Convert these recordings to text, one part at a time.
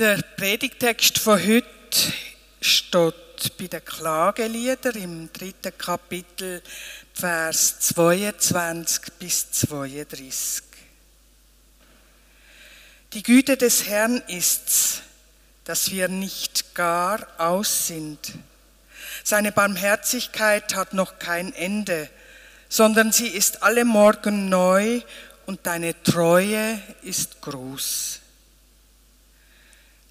Der Predigtext von heute steht bei den Klageliedern im dritten Kapitel, Vers 22 bis 32. Die Güte des Herrn ist's, dass wir nicht gar aus sind. Seine Barmherzigkeit hat noch kein Ende, sondern sie ist alle Morgen neu und deine Treue ist groß.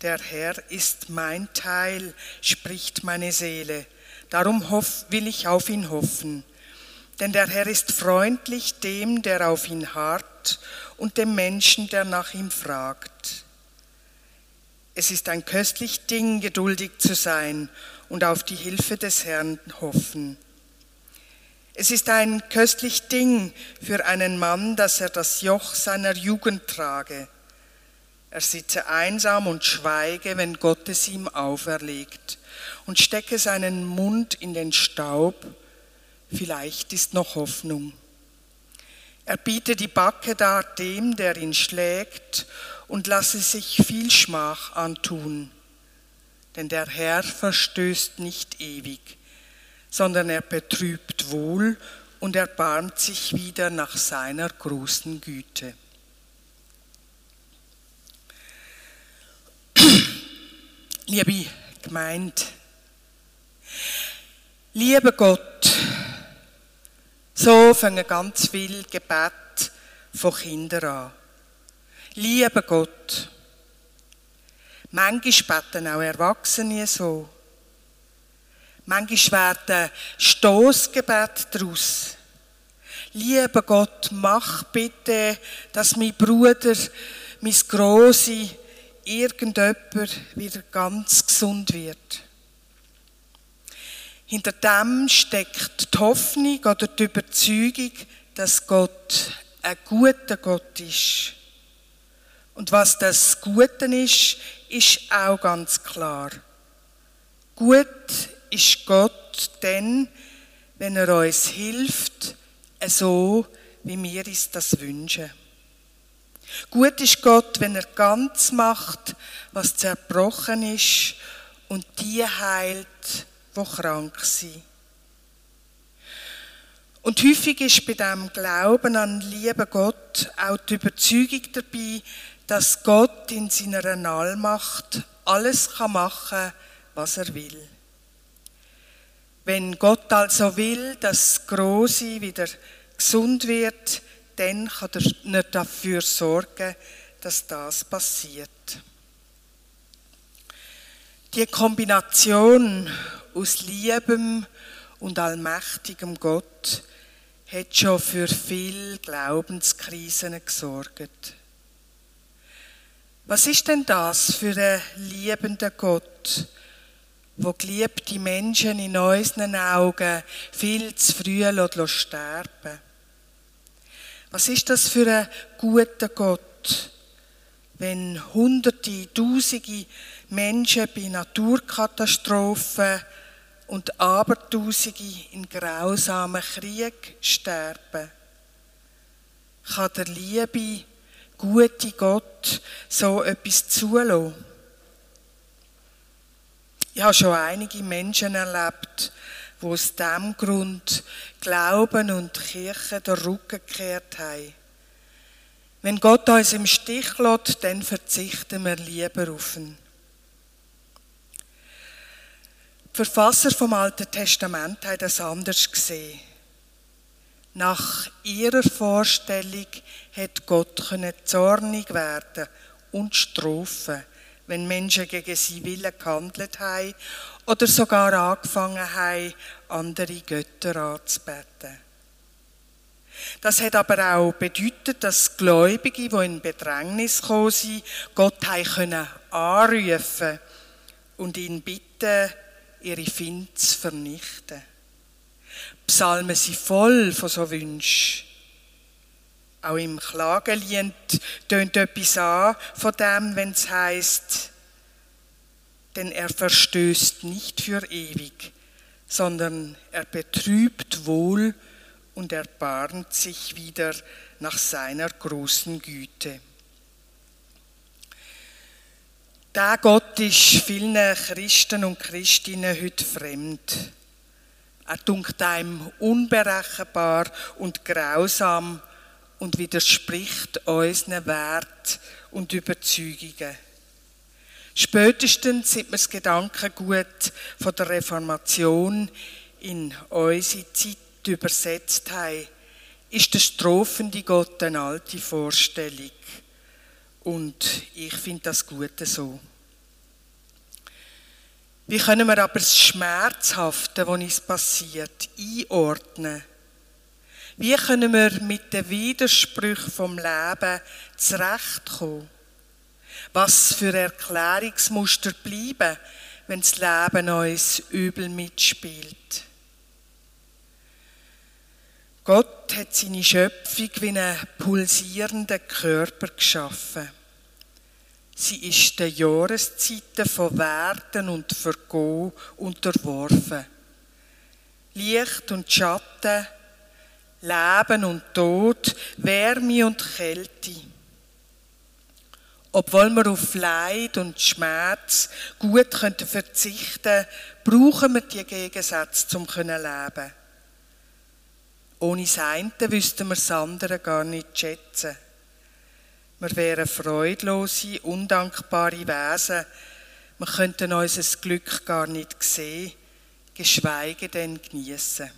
Der Herr ist mein Teil, spricht meine Seele. Darum hoff, will ich auf ihn hoffen. Denn der Herr ist freundlich dem, der auf ihn harrt, und dem Menschen, der nach ihm fragt. Es ist ein köstlich Ding, geduldig zu sein und auf die Hilfe des Herrn hoffen. Es ist ein köstlich Ding für einen Mann, dass er das Joch seiner Jugend trage er sitze einsam und schweige, wenn Gott es ihm auferlegt und stecke seinen Mund in den Staub. Vielleicht ist noch Hoffnung. Er biete die Backe dar dem, der ihn schlägt, und lasse sich viel Schmach antun. Denn der Herr verstößt nicht ewig, sondern er betrübt wohl und erbarmt sich wieder nach seiner großen Güte. Liebe Gemeinde, lieber Gott, so fangen ganz viele Gebete von Kindern an. Lieber Gott, manchmal beten auch Erwachsene so. Manchmal werden Stoßgebete daraus. Lieber Gott, mach bitte, dass mein Bruder, mein Grosse, irgendjemand wieder ganz gesund wird. Hinter dem steckt die Hoffnung oder die Überzeugung, dass Gott ein guter Gott ist. Und was das Gute ist, ist auch ganz klar. Gut ist Gott denn, wenn er uns hilft, so wie wir uns das wünschen. Gut ist Gott, wenn er ganz macht, was zerbrochen ist und die heilt, wo krank sind. Und häufig ist bei dem Glauben an lieben Gott auch die Überzeugung dabei, dass Gott in seiner Allmacht alles kann machen, was er will. Wenn Gott also will, dass Große wieder gesund wird, dann kann er nicht dafür sorgen, dass das passiert. Die Kombination aus liebem und allmächtigem Gott hat schon für viele Glaubenskrisen gesorgt. Was ist denn das für ein liebender Gott, wo geliebte Menschen in unseren Augen viel zu früh sterben was ist das für ein guter Gott, wenn Hunderte, Tausende Menschen bei Naturkatastrophen und Abertausende in grausamen Krieg sterben? Kann der liebe, gute Gott so etwas zulassen? Ich habe schon einige Menschen erlebt, wo aus diesem Grund Glauben und Kirche den Rücken gekehrt haben. Wenn Gott uns im Stich lässt, dann verzichten wir lieber auf ihn. Die Verfasser vom Alten Testament haben das anders gesehen. Nach ihrer Vorstellung hätte Gott zornig werden und strafen, wenn Menschen gegen sie Willen gehandelt haben oder sogar angefangen haben, andere Götter anzubeten. Das hat aber auch bedeutet, dass Gläubige, die in Bedrängnis gekommen sind, Gott können anrufen und ihn bitten, ihre Finde zu vernichten. Psalmen sind voll von so Wünschen. Auch im Klagelied tönt etwas an von dem, wenn es heißt, denn er verstößt nicht für ewig, sondern er betrübt wohl und erbarmt sich wieder nach seiner großen Güte. Der Gott ist vielen Christen und Christinnen heute fremd. Er dunkt einem unberechenbar und grausam und widerspricht unseren Wert und Überzeugungen. Spätestens seit wir das Gedankengut von der Reformation in unsere Zeit übersetzt haben, ist der strafende Gott eine alte Vorstellung. Und ich finde das Gute so. Wie können wir aber das Schmerzhafte, was uns passiert, einordnen? Wie können wir mit den Widersprüchen vom Leben zurechtkommen? Was für Erklärungsmuster bleiben, wenn das Leben uns übel mitspielt? Gott hat seine Schöpfung wie einen pulsierenden Körper geschaffen. Sie ist den Jahreszeiten von Werden und Vergehen unterworfen. Licht und Schatten, Leben und Tod, Wärme und Kälte. Obwohl wir auf Leid und Schmerz gut verzichten könnten, brauchen wir die Gegensätze, um zu leben. Ohne das eine wüssten wir das andere gar nicht schätzen. Wir wären freudlose, undankbare Wesen. Wir könnten unser Glück gar nicht sehen, geschweige denn genießen.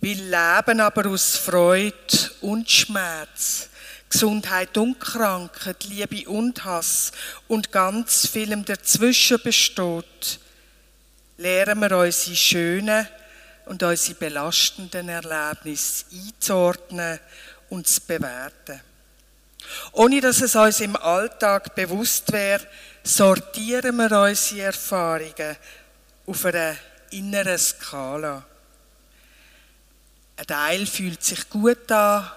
Weil Leben aber aus Freude und Schmerz, Gesundheit und Krankheit, Liebe und Hass und ganz vielem dazwischen besteht, lernen wir unsere schönen und unsere belastenden Erlebnisse einzuordnen und zu bewerten. Ohne dass es uns im Alltag bewusst wäre, sortieren wir unsere Erfahrungen auf einer inneren Skala. Ein Teil fühlt sich gut an,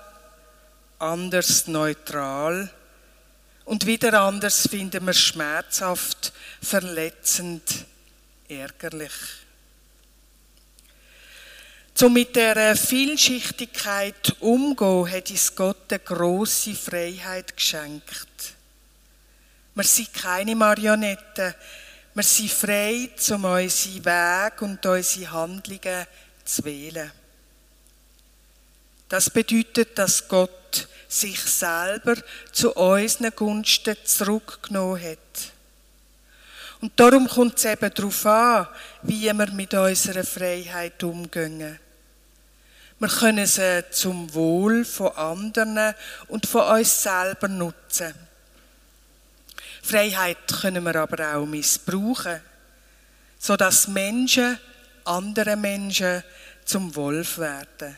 anders neutral und wieder anders finden wir schmerzhaft, verletzend, ärgerlich. Um mit der Vielschichtigkeit umzugehen, hat uns Gott eine grosse Freiheit geschenkt. Wir sind keine Marionetten. Wir sind frei, um unsere Wege und unsere Handlungen zu wählen. Das bedeutet, dass Gott sich selber zu unseren Gunsten zurückgenommen hat. Und darum kommt es eben darauf an, wie wir mit unserer Freiheit umgehen. Wir können sie zum Wohl von anderen und von uns selber nutzen. Freiheit können wir aber auch missbrauchen, sodass Menschen, andere Menschen zum Wolf werden.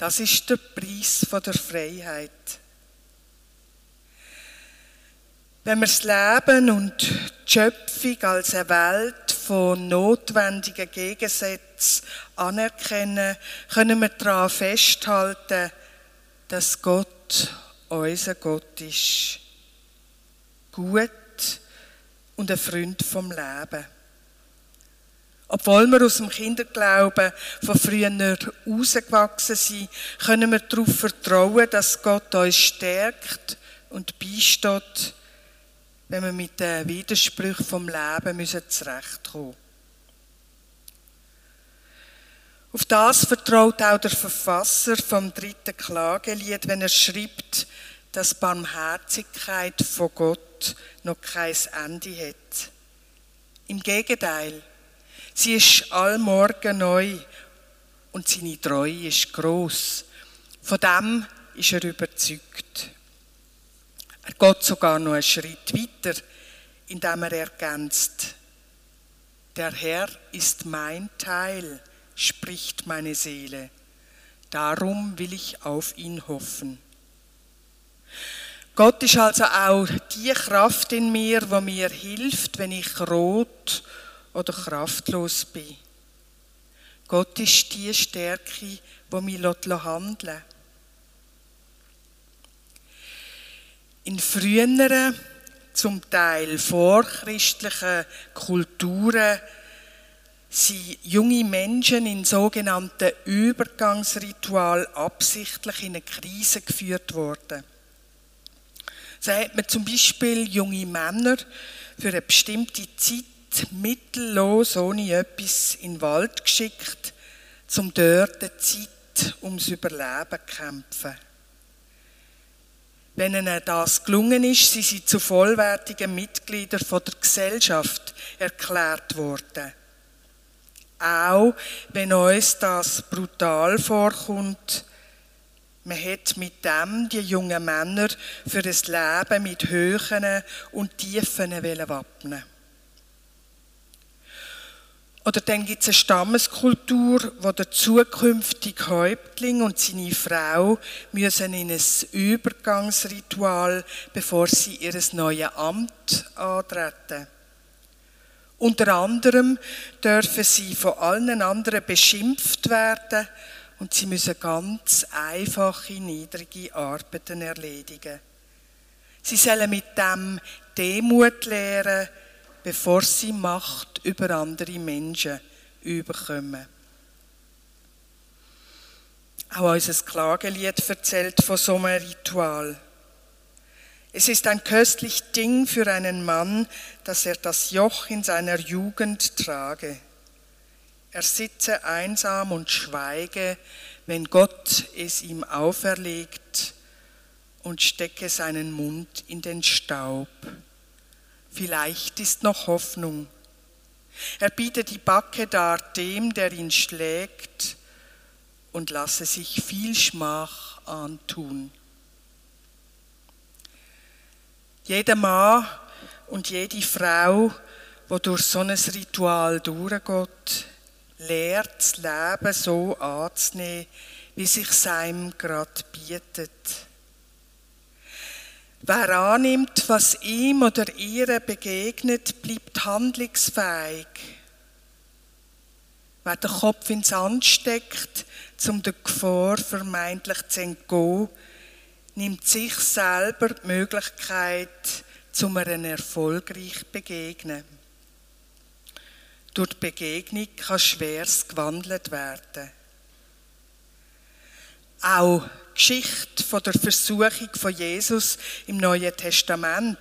Das ist der Preis der Freiheit. Wenn wir das Leben und die Schöpfung als eine Welt von notwendigen Gegensätzen anerkennen, können wir daran festhalten, dass Gott unser Gott ist. Gut und ein Freund vom Leben. Obwohl wir aus dem Kinderglauben von früher rausgewachsen sind, können wir darauf vertrauen, dass Gott uns stärkt und beisteht, wenn wir mit den Widersprüchen vom Leben müssen zurechtkommen Auf das vertraut auch der Verfasser vom dritten Klagelied, wenn er schreibt, dass Barmherzigkeit von Gott noch kein Ende hat. Im Gegenteil, sie ist allmorgen neu und seine Treue ist groß. Von dem ist er überzeugt. Er geht sogar noch einen Schritt weiter, indem er ergänzt, der Herr ist mein Teil, spricht meine Seele, darum will ich auf ihn hoffen. Gott ist also auch die Kraft in mir, die mir hilft, wenn ich rot oder kraftlos bin. Gott ist die Stärke, die mich handeln. In früheren, zum Teil vorchristlichen Kulturen sind junge Menschen in sogenannten Übergangsritual absichtlich in eine Krise geführt worden. So hat man zum Beispiel junge Männer für eine bestimmte Zeit mittellos ohne etwas in den Wald geschickt, um dort die Zeit ums Überleben zu kämpfen. Wenn ihnen das gelungen ist, sind sie zu vollwertigen Mitgliedern der Gesellschaft erklärt worden. Auch wenn uns das brutal vorkommt, man hat mit dem die jungen Männer für das Leben mit Höhen und Tiefen wappnen oder dann gibt es eine Stammeskultur, wo der zukünftige Häuptling und seine Frau müssen in ein Übergangsritual, bevor sie ihr neues Amt antreten. Unter anderem dürfen sie von allen anderen beschimpft werden und sie müssen ganz einfache, niedrige Arbeiten erledigen. Sie sollen mit dem Demut lehren, bevor sie Macht über andere Menschen überkommen. Auch unser Klagelied erzählt von so einem Ritual. Es ist ein köstlich Ding für einen Mann, dass er das Joch in seiner Jugend trage. Er sitze einsam und schweige, wenn Gott es ihm auferlegt und stecke seinen Mund in den Staub. Vielleicht ist noch Hoffnung. Er bietet die Backe dar dem, der ihn schlägt, und lasse sich viel Schmach antun. Jeder Mann und jede Frau, wo durch so ein Ritual durchgeht, lehrt das Leben so anzunehmen, wie sich seinem gerade bietet. Wer annimmt, was ihm oder ihr begegnet, bleibt handlungsfähig. Wer den Kopf ins Sand steckt, um der Gefahr vermeintlich zu entgehen, nimmt sich selber die Möglichkeit, zum einem erfolgreich begegnen. Durch die Begegnung kann schweres gewandelt werden. Auch Geschichte von der Versuchung von Jesus im Neuen Testament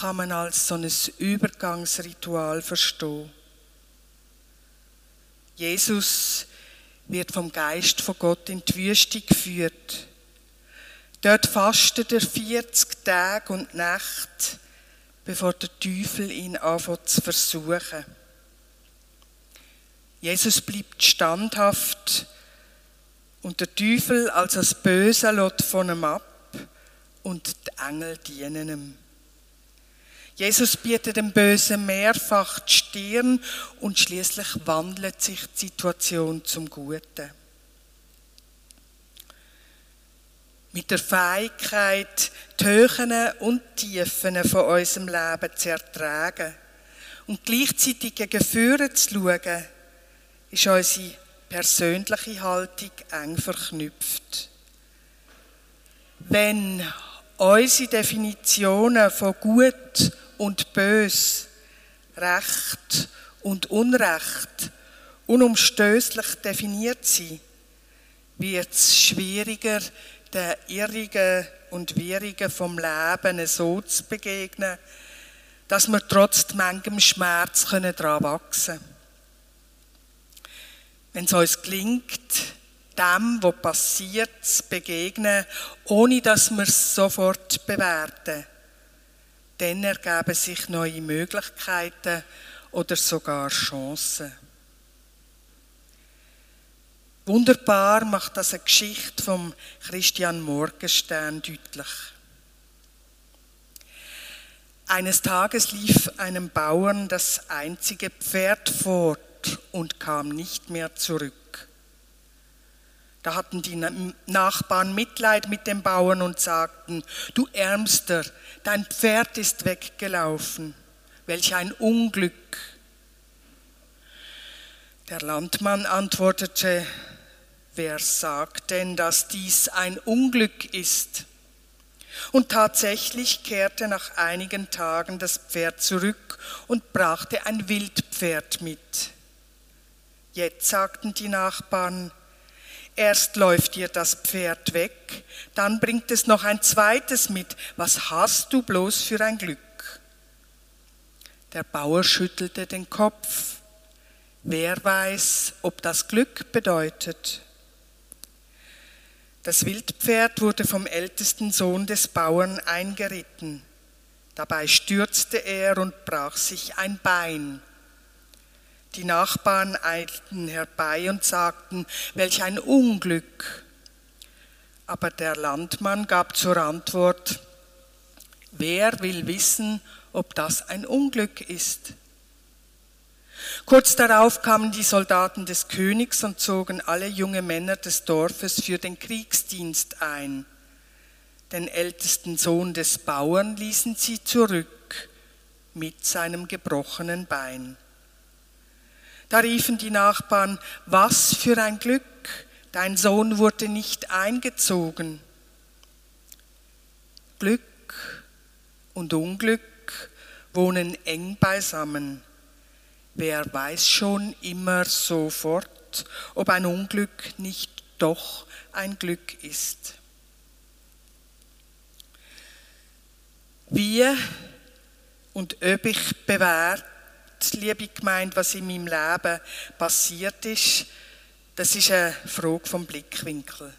kann man als so ein Übergangsritual verstehen. Jesus wird vom Geist von Gott in die Wüste geführt. Dort fastet er 40 Tage und Nacht, bevor der Teufel ihn anfängt zu versuchen. Jesus bleibt standhaft und der Teufel als das Böse lässt von ihm ab und die Engel dienen ihm. Jesus bietet dem Bösen mehrfach die Stirn und schließlich wandelt sich die Situation zum Guten. Mit der Fähigkeit, die Höhen und Tiefen von unserem Leben zu ertragen und gleichzeitig gegen Führer zu schauen, ist unsere persönliche Haltung eng verknüpft. Wenn unsere Definitionen von gut und bös, Recht und Unrecht unumstößlich definiert sind, wird es schwieriger, den Irrigen und Wirrigen vom Leben so zu begegnen, dass wir trotz manchem Schmerz daran wachsen können wenn es uns gelingt, dem, was passiert, zu begegnen, ohne dass wir es sofort bewerten, dann ergeben sich neue Möglichkeiten oder sogar Chancen. Wunderbar macht das eine Geschichte vom Christian Morgenstern deutlich. Eines Tages lief einem Bauern das einzige Pferd fort, und kam nicht mehr zurück. Da hatten die Nachbarn Mitleid mit dem Bauern und sagten, du Ärmster, dein Pferd ist weggelaufen. Welch ein Unglück. Der Landmann antwortete, wer sagt denn, dass dies ein Unglück ist? Und tatsächlich kehrte nach einigen Tagen das Pferd zurück und brachte ein Wildpferd mit. Jetzt sagten die Nachbarn, Erst läuft dir das Pferd weg, dann bringt es noch ein zweites mit. Was hast du bloß für ein Glück? Der Bauer schüttelte den Kopf. Wer weiß, ob das Glück bedeutet? Das Wildpferd wurde vom ältesten Sohn des Bauern eingeritten. Dabei stürzte er und brach sich ein Bein. Die Nachbarn eilten herbei und sagten, welch ein Unglück. Aber der Landmann gab zur Antwort, wer will wissen, ob das ein Unglück ist? Kurz darauf kamen die Soldaten des Königs und zogen alle junge Männer des Dorfes für den Kriegsdienst ein. Den ältesten Sohn des Bauern ließen sie zurück mit seinem gebrochenen Bein. Da riefen die Nachbarn, was für ein Glück, dein Sohn wurde nicht eingezogen. Glück und Unglück wohnen eng beisammen. Wer weiß schon immer sofort, ob ein Unglück nicht doch ein Glück ist. Wie und ob ich bewährt liebe Gemeinde, was in meinem Leben passiert ist, das ist eine Frage vom Blickwinkel.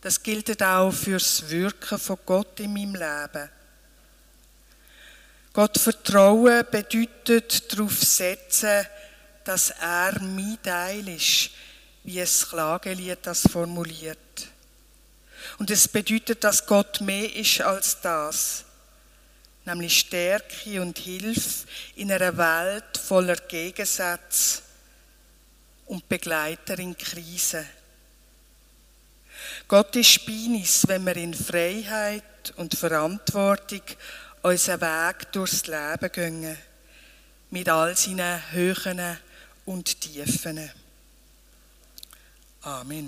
Das gilt auch fürs Wirken von Gott in meinem Leben. Gott vertrauen bedeutet darauf setzen, dass er mein Teil ist, wie es Klagelied das formuliert. Und es bedeutet, dass Gott mehr ist als das nämlich Stärke und Hilfe in einer Welt voller Gegensätze und Begleiter in Krisen. Gott ist uns, wenn wir in Freiheit und Verantwortung unseren Weg durchs Leben gehen, mit all seinen Höhen und Tiefen. Amen.